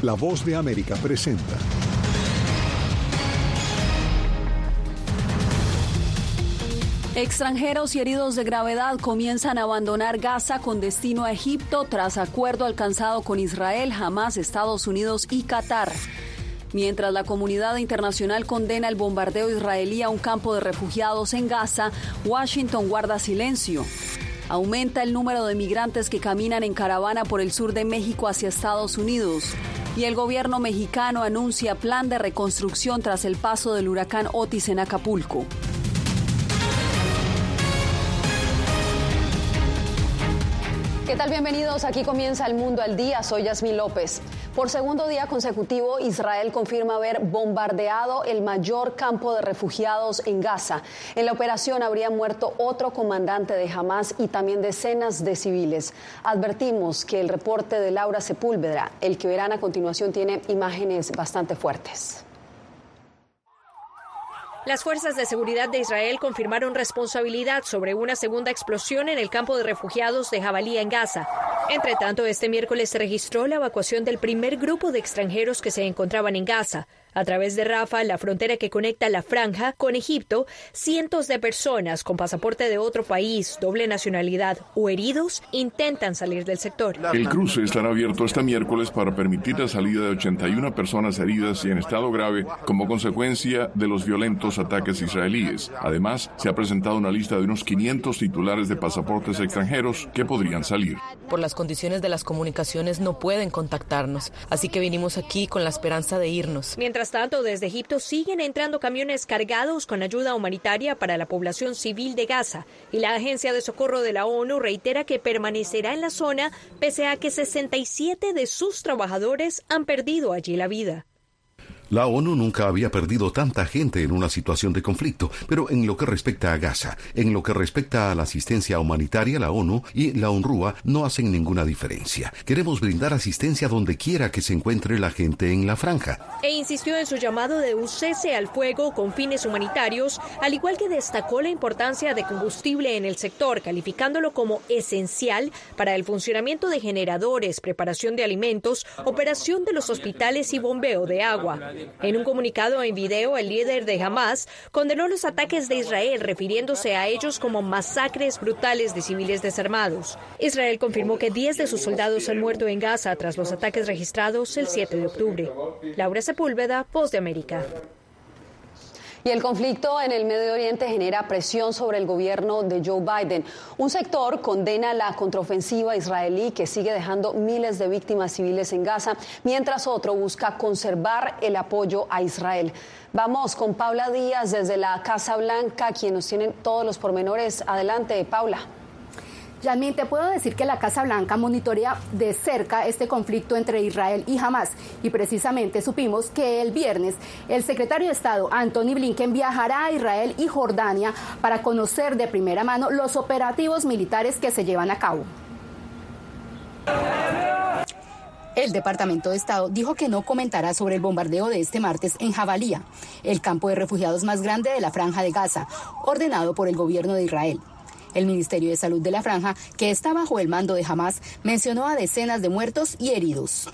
La voz de América presenta. Extranjeros y heridos de gravedad comienzan a abandonar Gaza con destino a Egipto tras acuerdo alcanzado con Israel, Hamas, Estados Unidos y Qatar. Mientras la comunidad internacional condena el bombardeo israelí a un campo de refugiados en Gaza, Washington guarda silencio. Aumenta el número de migrantes que caminan en caravana por el sur de México hacia Estados Unidos. Y el gobierno mexicano anuncia plan de reconstrucción tras el paso del huracán Otis en Acapulco. ¿Qué tal? Bienvenidos. Aquí comienza el mundo al día. Soy Yasmín López. Por segundo día consecutivo, Israel confirma haber bombardeado el mayor campo de refugiados en Gaza. En la operación habría muerto otro comandante de Hamas y también decenas de civiles. Advertimos que el reporte de Laura Sepúlveda, el que verán a continuación, tiene imágenes bastante fuertes. Las fuerzas de seguridad de Israel confirmaron responsabilidad sobre una segunda explosión en el campo de refugiados de Jabalía en Gaza. Entre tanto, este miércoles se registró la evacuación del primer grupo de extranjeros que se encontraban en Gaza. A través de Rafa, la frontera que conecta la franja con Egipto, cientos de personas con pasaporte de otro país, doble nacionalidad o heridos intentan salir del sector. El cruce estará abierto este miércoles para permitir la salida de 81 personas heridas y en estado grave como consecuencia de los violentos ataques israelíes. Además, se ha presentado una lista de unos 500 titulares de pasaportes extranjeros que podrían salir. Por las condiciones de las comunicaciones no pueden contactarnos, así que vinimos aquí con la esperanza de irnos. Mientras tanto, desde Egipto siguen entrando camiones cargados con ayuda humanitaria para la población civil de Gaza y la Agencia de Socorro de la ONU reitera que permanecerá en la zona pese a que 67 de sus trabajadores han perdido allí la vida. La ONU nunca había perdido tanta gente en una situación de conflicto, pero en lo que respecta a Gaza, en lo que respecta a la asistencia humanitaria, la ONU y la UNRWA no hacen ninguna diferencia. Queremos brindar asistencia donde quiera que se encuentre la gente en la franja. E insistió en su llamado de un cese al fuego con fines humanitarios, al igual que destacó la importancia de combustible en el sector, calificándolo como esencial para el funcionamiento de generadores, preparación de alimentos, operación de los hospitales y bombeo de agua. En un comunicado en video, el líder de Hamas condenó los ataques de Israel, refiriéndose a ellos como masacres brutales de civiles desarmados. Israel confirmó que 10 de sus soldados han muerto en Gaza tras los ataques registrados el 7 de octubre. Laura Sepúlveda, Voz de América. Y el conflicto en el Medio Oriente genera presión sobre el gobierno de Joe Biden. Un sector condena la contraofensiva israelí que sigue dejando miles de víctimas civiles en Gaza, mientras otro busca conservar el apoyo a Israel. Vamos con Paula Díaz desde la Casa Blanca, quien nos tiene todos los pormenores. Adelante, Paula. Yasmin, te puedo decir que la Casa Blanca monitorea de cerca este conflicto entre Israel y Hamas y precisamente supimos que el viernes el secretario de Estado Anthony Blinken viajará a Israel y Jordania para conocer de primera mano los operativos militares que se llevan a cabo. El Departamento de Estado dijo que no comentará sobre el bombardeo de este martes en Jabalía, el campo de refugiados más grande de la franja de Gaza, ordenado por el gobierno de Israel. El Ministerio de Salud de la Franja, que está bajo el mando de Hamas, mencionó a decenas de muertos y heridos.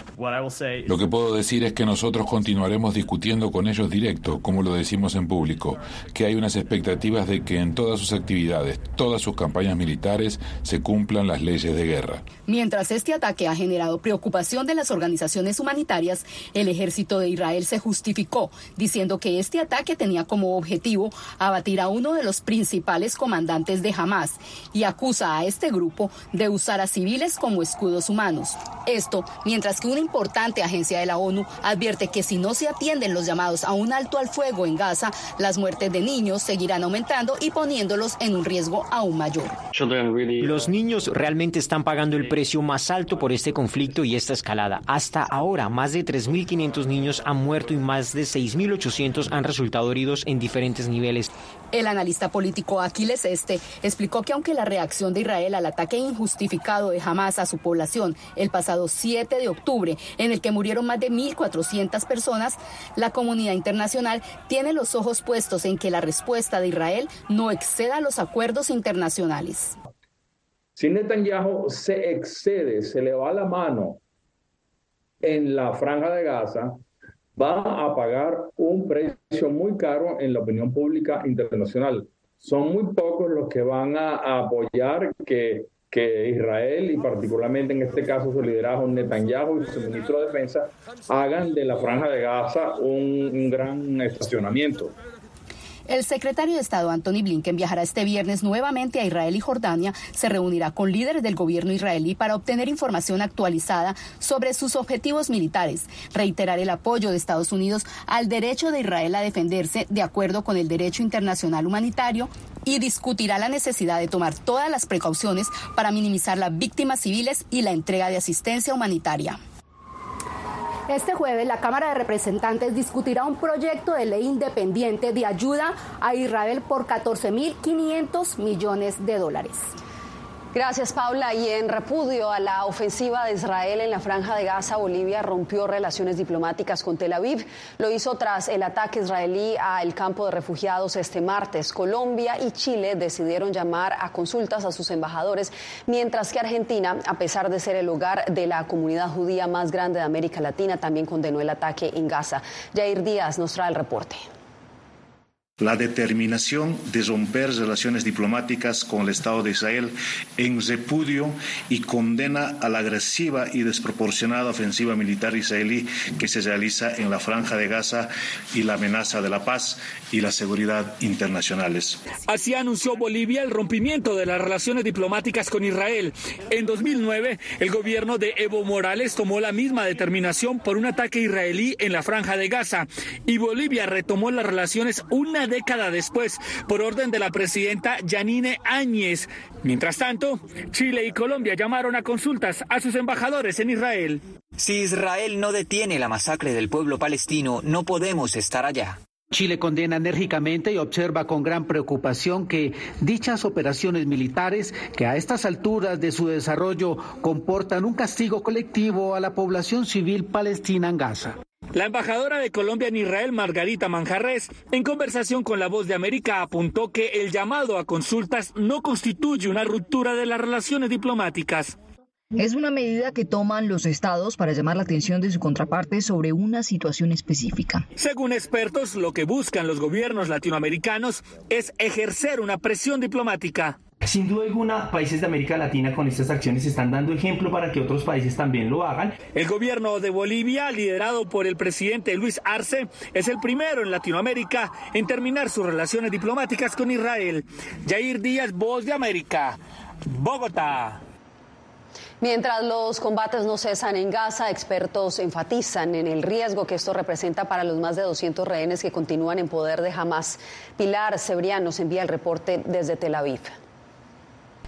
Lo que puedo decir es que nosotros continuaremos discutiendo con ellos directo, como lo decimos en público, que hay unas expectativas de que en todas sus actividades, todas sus campañas militares, se cumplan las leyes de guerra. Mientras este ataque ha generado preocupación de las organizaciones humanitarias, el ejército de Israel se justificó, diciendo que este ataque tenía como objetivo abatir a uno de los principales comandantes de Hamas y acusa a este grupo de usar a civiles como escudos humanos. Esto mientras que una importante agencia de la ONU advierte que si no se atienden los llamados a un alto al fuego en Gaza, las muertes de niños seguirán aumentando y poniéndolos en un riesgo aún mayor. Los niños realmente están pagando el precio más alto por este conflicto y esta escalada. Hasta ahora, más de 3.500 niños han muerto y más de 6.800 han resultado heridos en diferentes niveles. El analista político Aquiles Este explicó que aunque la reacción de Israel al ataque injustificado de Hamas a su población el pasado 7 de octubre, en el que murieron más de 1.400 personas, la comunidad internacional tiene los ojos puestos en que la respuesta de Israel no exceda los acuerdos internacionales. Si Netanyahu se excede, se le va la mano en la franja de Gaza va a pagar un precio muy caro en la opinión pública internacional. Son muy pocos los que van a, apoyar que, que, Israel y particularmente en este caso su liderazgo Netanyahu y su ministro de Defensa hagan de la franja de Gaza un, un gran estacionamiento. El secretario de Estado Anthony Blinken viajará este viernes nuevamente a Israel y Jordania. Se reunirá con líderes del gobierno israelí para obtener información actualizada sobre sus objetivos militares, reiterar el apoyo de Estados Unidos al derecho de Israel a defenderse de acuerdo con el derecho internacional humanitario y discutirá la necesidad de tomar todas las precauciones para minimizar las víctimas civiles y la entrega de asistencia humanitaria. Este jueves la Cámara de Representantes discutirá un proyecto de ley independiente de ayuda a Israel por 14.500 millones de dólares. Gracias, Paula. Y en repudio a la ofensiva de Israel en la franja de Gaza, Bolivia rompió relaciones diplomáticas con Tel Aviv. Lo hizo tras el ataque israelí al campo de refugiados este martes. Colombia y Chile decidieron llamar a consultas a sus embajadores, mientras que Argentina, a pesar de ser el hogar de la comunidad judía más grande de América Latina, también condenó el ataque en Gaza. Jair Díaz nos trae el reporte. La determinación de romper relaciones diplomáticas con el Estado de Israel en repudio y condena a la agresiva y desproporcionada ofensiva militar israelí que se realiza en la franja de Gaza y la amenaza de la paz y la seguridad internacionales. Así anunció Bolivia el rompimiento de las relaciones diplomáticas con Israel. En 2009, el gobierno de Evo Morales tomó la misma determinación por un ataque israelí en la franja de Gaza y Bolivia retomó las relaciones una década después por orden de la presidenta Yanine Áñez. Mientras tanto, Chile y Colombia llamaron a consultas a sus embajadores en Israel. Si Israel no detiene la masacre del pueblo palestino, no podemos estar allá. Chile condena enérgicamente y observa con gran preocupación que dichas operaciones militares, que a estas alturas de su desarrollo comportan un castigo colectivo a la población civil palestina en Gaza. La embajadora de Colombia en Israel, Margarita Manjarres, en conversación con La Voz de América, apuntó que el llamado a consultas no constituye una ruptura de las relaciones diplomáticas. Es una medida que toman los estados para llamar la atención de su contraparte sobre una situación específica. Según expertos, lo que buscan los gobiernos latinoamericanos es ejercer una presión diplomática. Sin duda alguna, países de América Latina con estas acciones están dando ejemplo para que otros países también lo hagan. El gobierno de Bolivia, liderado por el presidente Luis Arce, es el primero en Latinoamérica en terminar sus relaciones diplomáticas con Israel. Jair Díaz, Voz de América, Bogotá. Mientras los combates no cesan en Gaza, expertos enfatizan en el riesgo que esto representa para los más de 200 rehenes que continúan en poder de Hamas. Pilar Cebrián nos envía el reporte desde Tel Aviv.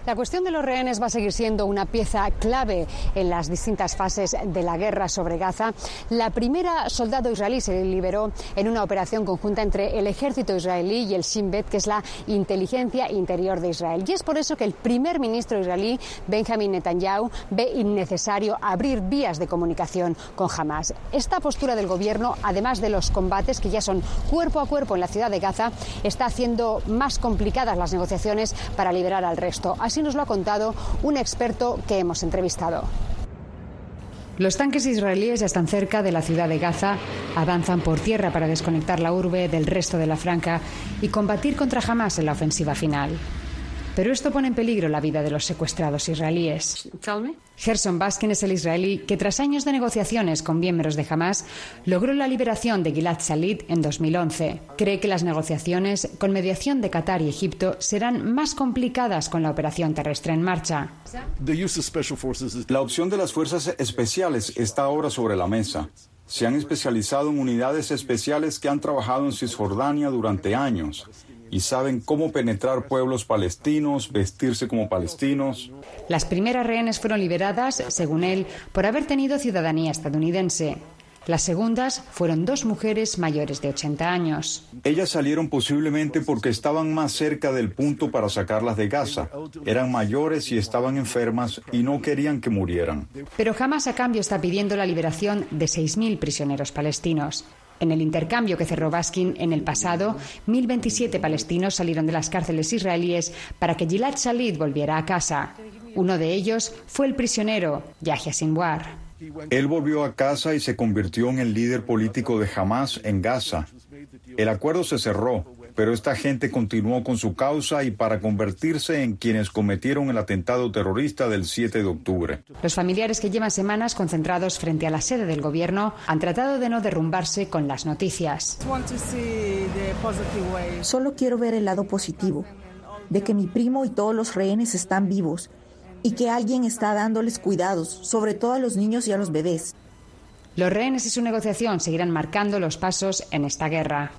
La cuestión de los rehenes va a seguir siendo una pieza clave en las distintas fases de la guerra sobre Gaza. La primera soldado israelí se liberó en una operación conjunta entre el ejército israelí y el Shin Bet, que es la inteligencia interior de Israel. Y es por eso que el primer ministro israelí, Benjamin Netanyahu, ve innecesario abrir vías de comunicación con Hamas. Esta postura del gobierno, además de los combates que ya son cuerpo a cuerpo en la ciudad de Gaza, está haciendo más complicadas las negociaciones para liberar al resto. Así nos lo ha contado un experto que hemos entrevistado. Los tanques israelíes ya están cerca de la ciudad de Gaza, avanzan por tierra para desconectar la urbe del resto de la franja y combatir contra Hamas en la ofensiva final. Pero esto pone en peligro la vida de los secuestrados israelíes. Gerson Baskin es el israelí que tras años de negociaciones con miembros de Hamas logró la liberación de Gilad Shalit en 2011. Cree que las negociaciones con mediación de Qatar y Egipto serán más complicadas con la operación terrestre en marcha. La opción de las fuerzas especiales está ahora sobre la mesa. Se han especializado en unidades especiales que han trabajado en Cisjordania durante años y saben cómo penetrar pueblos palestinos, vestirse como palestinos. Las primeras rehenes fueron liberadas, según él, por haber tenido ciudadanía estadounidense. Las segundas fueron dos mujeres mayores de 80 años. Ellas salieron posiblemente porque estaban más cerca del punto para sacarlas de Gaza. Eran mayores y estaban enfermas y no querían que murieran. Pero jamás a cambio está pidiendo la liberación de 6.000 prisioneros palestinos. En el intercambio que cerró Baskin en el pasado, 1.027 palestinos salieron de las cárceles israelíes para que Gilad Shalit volviera a casa. Uno de ellos fue el prisionero Yahya Sinwar. Él volvió a casa y se convirtió en el líder político de Hamas en Gaza. El acuerdo se cerró, pero esta gente continuó con su causa y para convertirse en quienes cometieron el atentado terrorista del 7 de octubre. Los familiares que llevan semanas concentrados frente a la sede del gobierno han tratado de no derrumbarse con las noticias. Solo quiero ver el lado positivo, de que mi primo y todos los rehenes están vivos y que alguien está dándoles cuidados, sobre todo a los niños y a los bebés. Los rehenes y su negociación seguirán marcando los pasos en esta guerra.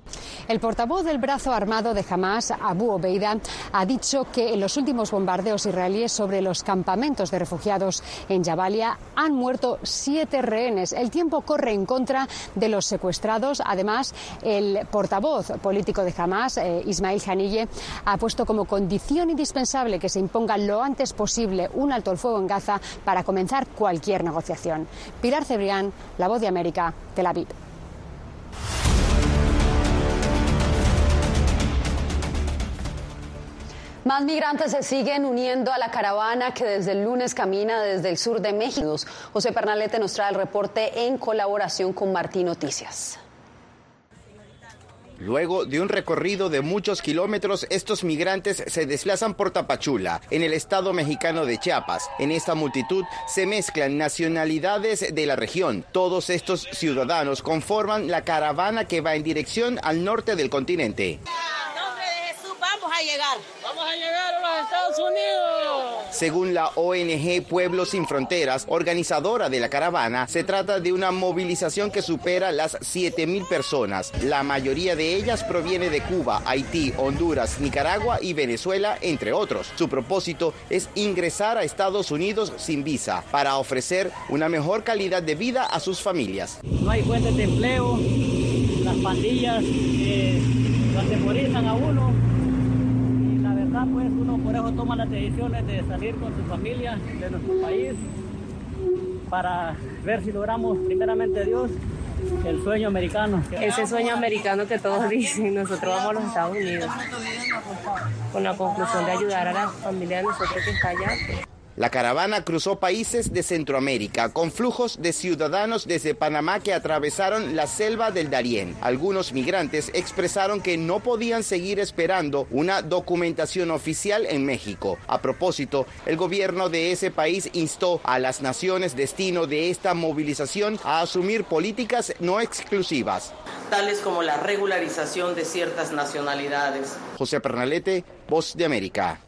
El portavoz del brazo armado de Hamas, Abu Obeida, ha dicho que en los últimos bombardeos israelíes sobre los campamentos de refugiados en Jabalia han muerto siete rehenes. El tiempo corre en contra de los secuestrados. Además, el portavoz político de Hamas, eh, Ismail Hanille, ha puesto como condición indispensable que se imponga lo antes posible un alto el fuego en Gaza para comenzar cualquier negociación. Pilar Cebrián, la Voz de América, Tel Aviv. Más migrantes se siguen uniendo a la caravana que desde el lunes camina desde el sur de México. José Pernalete nos trae el reporte en colaboración con Martín Noticias. Luego de un recorrido de muchos kilómetros, estos migrantes se desplazan por Tapachula, en el estado mexicano de Chiapas. En esta multitud se mezclan nacionalidades de la región. Todos estos ciudadanos conforman la caravana que va en dirección al norte del continente. Vamos a llegar. Vamos a llegar a los Estados Unidos. Según la ONG Pueblos Sin Fronteras, organizadora de la caravana, se trata de una movilización que supera las 7.000 personas. La mayoría de ellas proviene de Cuba, Haití, Honduras, Nicaragua y Venezuela, entre otros. Su propósito es ingresar a Estados Unidos sin visa para ofrecer una mejor calidad de vida a sus familias. No hay fuentes de empleo, las pandillas eh, lo atemorizan a uno y la verdad pues uno por eso toma las decisiones de salir con su familia de nuestro país para ver si logramos primeramente Dios el sueño americano. Ese sueño americano que todos dicen, nosotros vamos a los Estados Unidos con la conclusión de ayudar a la familia de nosotros que está allá. La caravana cruzó países de Centroamérica con flujos de ciudadanos desde Panamá que atravesaron la selva del Darién. Algunos migrantes expresaron que no podían seguir esperando una documentación oficial en México. A propósito, el gobierno de ese país instó a las naciones destino de esta movilización a asumir políticas no exclusivas. tales como la regularización de ciertas nacionalidades. José Pernalete, Voz de América.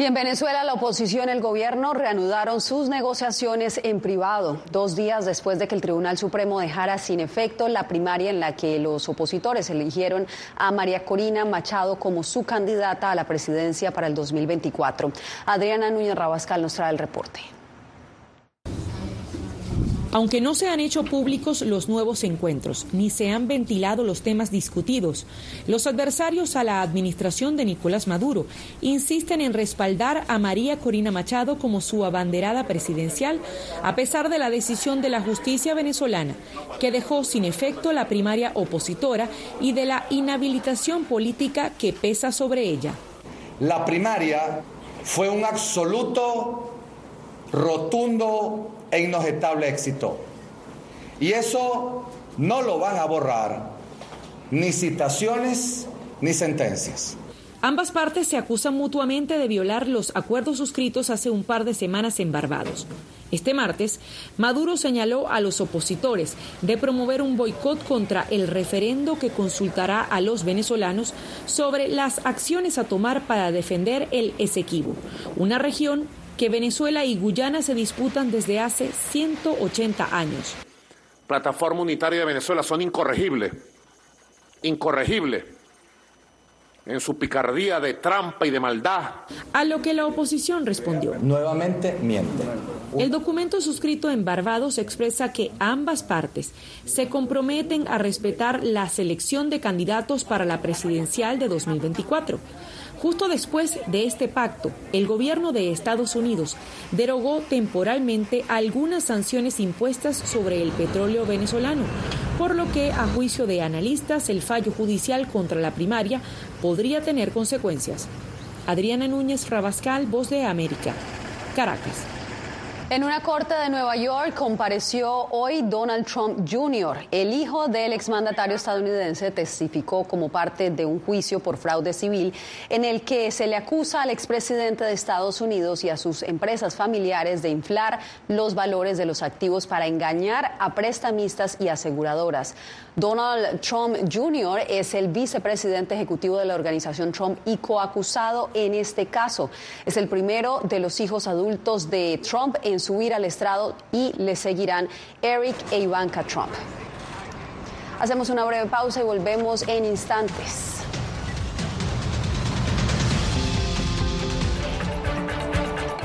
Y en Venezuela, la oposición y el gobierno reanudaron sus negociaciones en privado, dos días después de que el Tribunal Supremo dejara sin efecto la primaria en la que los opositores eligieron a María Corina Machado como su candidata a la presidencia para el 2024. Adriana Núñez Rabascal nos trae el reporte. Aunque no se han hecho públicos los nuevos encuentros, ni se han ventilado los temas discutidos, los adversarios a la administración de Nicolás Maduro insisten en respaldar a María Corina Machado como su abanderada presidencial, a pesar de la decisión de la justicia venezolana, que dejó sin efecto la primaria opositora y de la inhabilitación política que pesa sobre ella. La primaria fue un absoluto, rotundo e inobjetable éxito. Y eso no lo van a borrar ni citaciones ni sentencias. Ambas partes se acusan mutuamente de violar los acuerdos suscritos hace un par de semanas en Barbados. Este martes, Maduro señaló a los opositores de promover un boicot contra el referendo que consultará a los venezolanos sobre las acciones a tomar para defender el Esequibo, una región que Venezuela y Guyana se disputan desde hace 180 años. Plataforma Unitaria de Venezuela son incorregibles, incorregibles en su picardía de trampa y de maldad. A lo que la oposición respondió. Nuevamente miente. El documento suscrito en Barbados expresa que ambas partes se comprometen a respetar la selección de candidatos para la presidencial de 2024. Justo después de este pacto, el gobierno de Estados Unidos derogó temporalmente algunas sanciones impuestas sobre el petróleo venezolano, por lo que, a juicio de analistas, el fallo judicial contra la primaria podría tener consecuencias. Adriana Núñez Rabascal, Voz de América, Caracas. En una corte de Nueva York compareció hoy Donald Trump Jr. El hijo del exmandatario estadounidense testificó como parte de un juicio por fraude civil en el que se le acusa al expresidente de Estados Unidos y a sus empresas familiares de inflar los valores de los activos para engañar a prestamistas y aseguradoras. Donald Trump Jr. es el vicepresidente ejecutivo de la organización Trump y coacusado en este caso. Es el primero de los hijos adultos de Trump en subir al estrado y le seguirán Eric e Ivanka Trump. Hacemos una breve pausa y volvemos en instantes.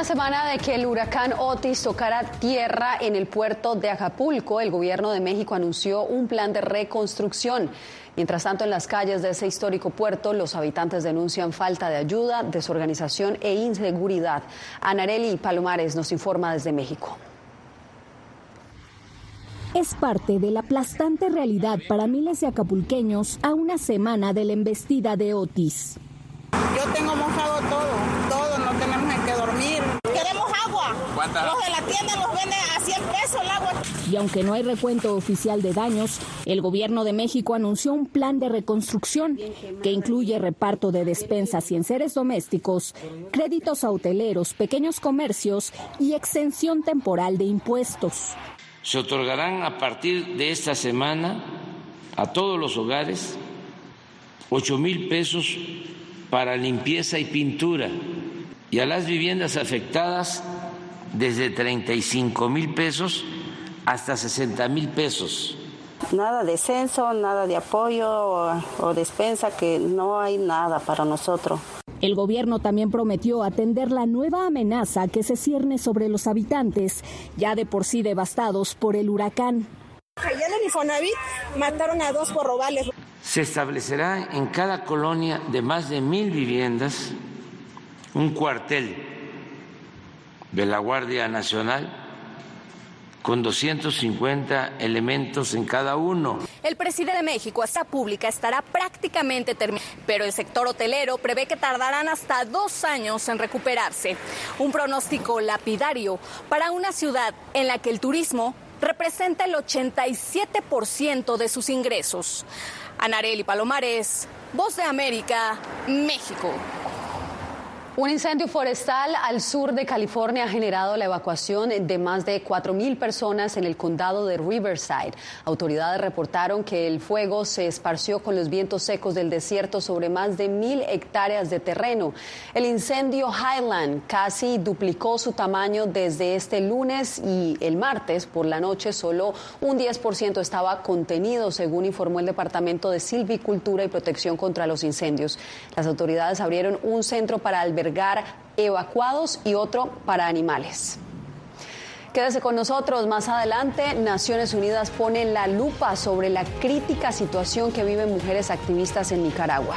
una semana de que el huracán Otis tocara tierra en el puerto de Acapulco, el gobierno de México anunció un plan de reconstrucción. Mientras tanto, en las calles de ese histórico puerto, los habitantes denuncian falta de ayuda, desorganización e inseguridad. Anareli Palomares nos informa desde México. Es parte de la aplastante realidad para miles de acapulqueños a una semana de la embestida de Otis. Yo tengo mojado todo, todo, no tenemos en qué dormir. Los de la tienda nos venden a 100 pesos el agua. Y aunque no hay recuento oficial de daños, el gobierno de México anunció un plan de reconstrucción que incluye reparto de despensas y enseres domésticos, créditos a hoteleros, pequeños comercios y exención temporal de impuestos. Se otorgarán a partir de esta semana a todos los hogares 8 mil pesos para limpieza y pintura y a las viviendas afectadas desde 35 mil pesos hasta 60 mil pesos. Nada de censo, nada de apoyo o, o, despensa, que no hay nada para nosotros. El gobierno también prometió atender la nueva amenaza que se cierne sobre los habitantes, ya de por sí devastados por el huracán. Allá en el Infonavit mataron a dos por robarles. Se establecerá en cada colonia de más de mil viviendas un cuartel de la Guardia Nacional con 250 elementos en cada uno. El presidente de México, esta pública, estará prácticamente terminada, pero el sector hotelero prevé que tardarán hasta dos años en recuperarse. Un pronóstico lapidario para una ciudad en la que el turismo representa el 87% de sus ingresos. Anareli Palomares, Voz de América, México. Un incendio forestal al sur de California ha generado la evacuación de más de 4.000 personas en el condado de Riverside. Autoridades reportaron que el fuego se esparció con los vientos secos del desierto sobre más de mil hectáreas de terreno. El incendio Highland casi duplicó su tamaño desde este lunes y el martes por la noche solo un 10% estaba contenido, según informó el Departamento de Silvicultura y Protección contra los Incendios. Las autoridades abrieron un centro para albergar evacuados y otro para animales. Quédese con nosotros. Más adelante, Naciones Unidas pone la lupa sobre la crítica situación que viven mujeres activistas en Nicaragua.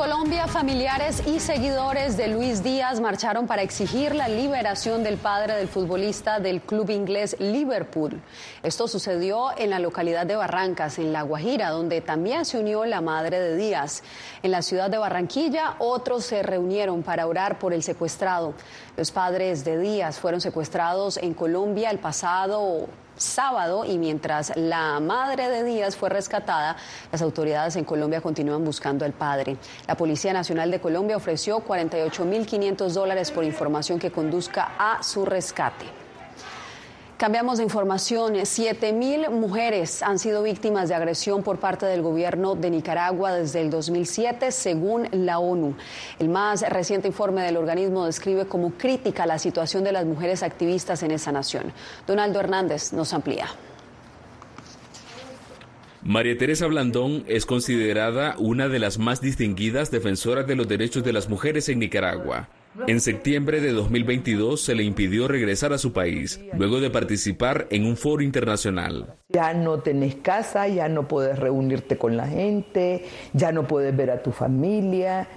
Colombia, familiares y seguidores de Luis Díaz marcharon para exigir la liberación del padre del futbolista del club inglés Liverpool. Esto sucedió en la localidad de Barrancas, en La Guajira, donde también se unió la madre de Díaz. En la ciudad de Barranquilla, otros se reunieron para orar por el secuestrado. Los padres de Díaz fueron secuestrados en Colombia el pasado sábado y mientras la madre de Díaz fue rescatada, las autoridades en Colombia continúan buscando al padre. La Policía Nacional de Colombia ofreció 48.500 dólares por información que conduzca a su rescate. Cambiamos de información. Siete mil mujeres han sido víctimas de agresión por parte del gobierno de Nicaragua desde el 2007, según la ONU. El más reciente informe del organismo describe como crítica la situación de las mujeres activistas en esa nación. Donaldo Hernández nos amplía. María Teresa Blandón es considerada una de las más distinguidas defensoras de los derechos de las mujeres en Nicaragua. En septiembre de 2022 se le impidió regresar a su país, luego de participar en un foro internacional. Ya no tenés casa, ya no puedes reunirte con la gente, ya no puedes ver a tu familia.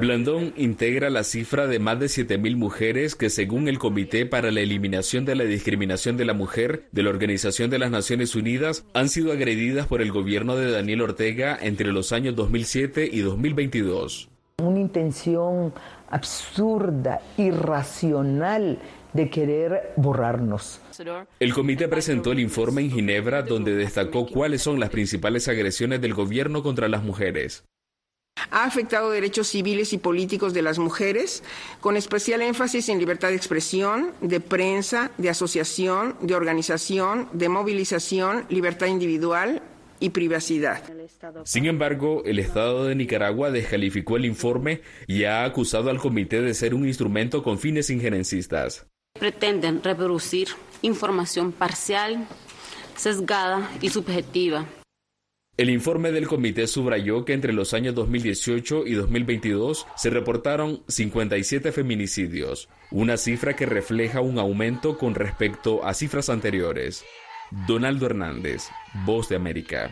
Blandón integra la cifra de más de 7.000 mujeres que según el Comité para la Eliminación de la Discriminación de la Mujer de la Organización de las Naciones Unidas han sido agredidas por el gobierno de Daniel Ortega entre los años 2007 y 2022. Una intención absurda, irracional de querer borrarnos. El comité presentó el informe en Ginebra donde destacó cuáles son las principales agresiones del gobierno contra las mujeres. Ha afectado derechos civiles y políticos de las mujeres, con especial énfasis en libertad de expresión, de prensa, de asociación, de organización, de movilización, libertad individual, y privacidad. Sin embargo, el Estado de Nicaragua descalificó el informe y ha acusado al comité de ser un instrumento con fines injerencistas. Pretenden reproducir información parcial, sesgada y subjetiva el informe del comité subrayó que entre los años 2018 y 2022 se reportaron 57 feminicidios, una cifra que refleja un aumento con respecto a cifras anteriores. Donaldo Hernández, Voz de América.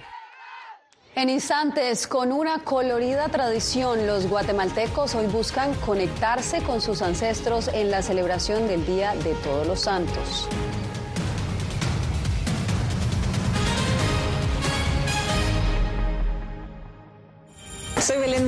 En instantes, con una colorida tradición, los guatemaltecos hoy buscan conectarse con sus ancestros en la celebración del Día de Todos los Santos.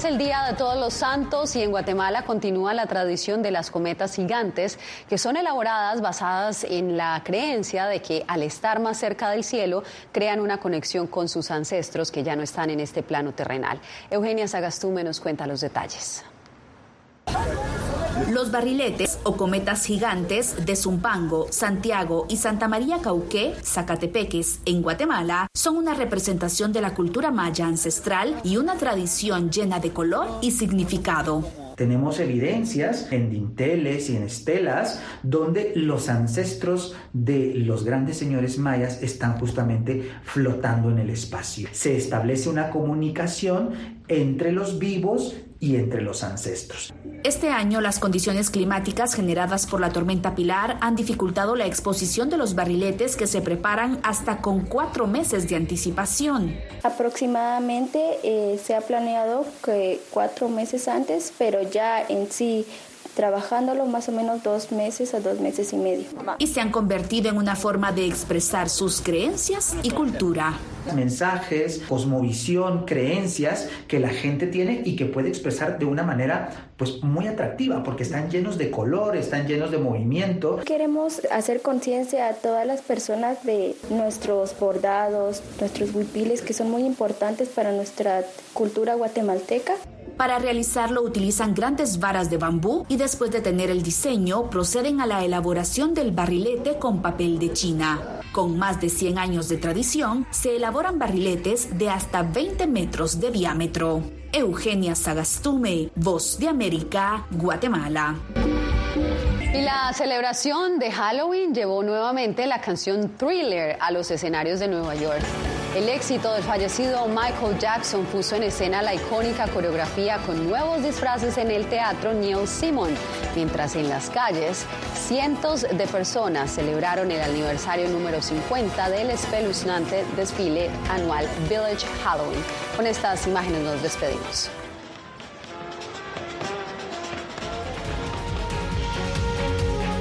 Es el Día de Todos los Santos y en Guatemala continúa la tradición de las cometas gigantes, que son elaboradas basadas en la creencia de que al estar más cerca del cielo crean una conexión con sus ancestros que ya no están en este plano terrenal. Eugenia Sagastume nos cuenta los detalles. Los barriletes o cometas gigantes de Zumpango, Santiago y Santa María Cauqué, Zacatepeques, en Guatemala, son una representación de la cultura maya ancestral y una tradición llena de color y significado. Tenemos evidencias en dinteles y en estelas donde los ancestros de los grandes señores mayas están justamente flotando en el espacio. Se establece una comunicación entre los vivos y entre los ancestros. Este año las condiciones climáticas generadas por la tormenta Pilar han dificultado la exposición de los barriletes que se preparan hasta con cuatro meses de anticipación. Aproximadamente eh, se ha planeado que cuatro meses antes, pero ya en sí trabajándolo más o menos dos meses a dos meses y medio. Y se han convertido en una forma de expresar sus creencias y cultura. Mensajes, cosmovisión, creencias que la gente tiene y que puede expresar de una manera pues muy atractiva porque están llenos de color, están llenos de movimiento. Queremos hacer conciencia a todas las personas de nuestros bordados, nuestros huipiles que son muy importantes para nuestra cultura guatemalteca. Para realizarlo utilizan grandes varas de bambú y después de tener el diseño proceden a la elaboración del barrilete con papel de China. Con más de 100 años de tradición, se elaboran barriletes de hasta 20 metros de diámetro. Eugenia Sagastume, Voz de América, Guatemala. Y la celebración de Halloween llevó nuevamente la canción Thriller a los escenarios de Nueva York. El éxito del fallecido Michael Jackson puso en escena la icónica coreografía con nuevos disfraces en el teatro Neil Simon, mientras en las calles cientos de personas celebraron el aniversario número 50 del espeluznante desfile anual Village Halloween. Con estas imágenes nos despedimos.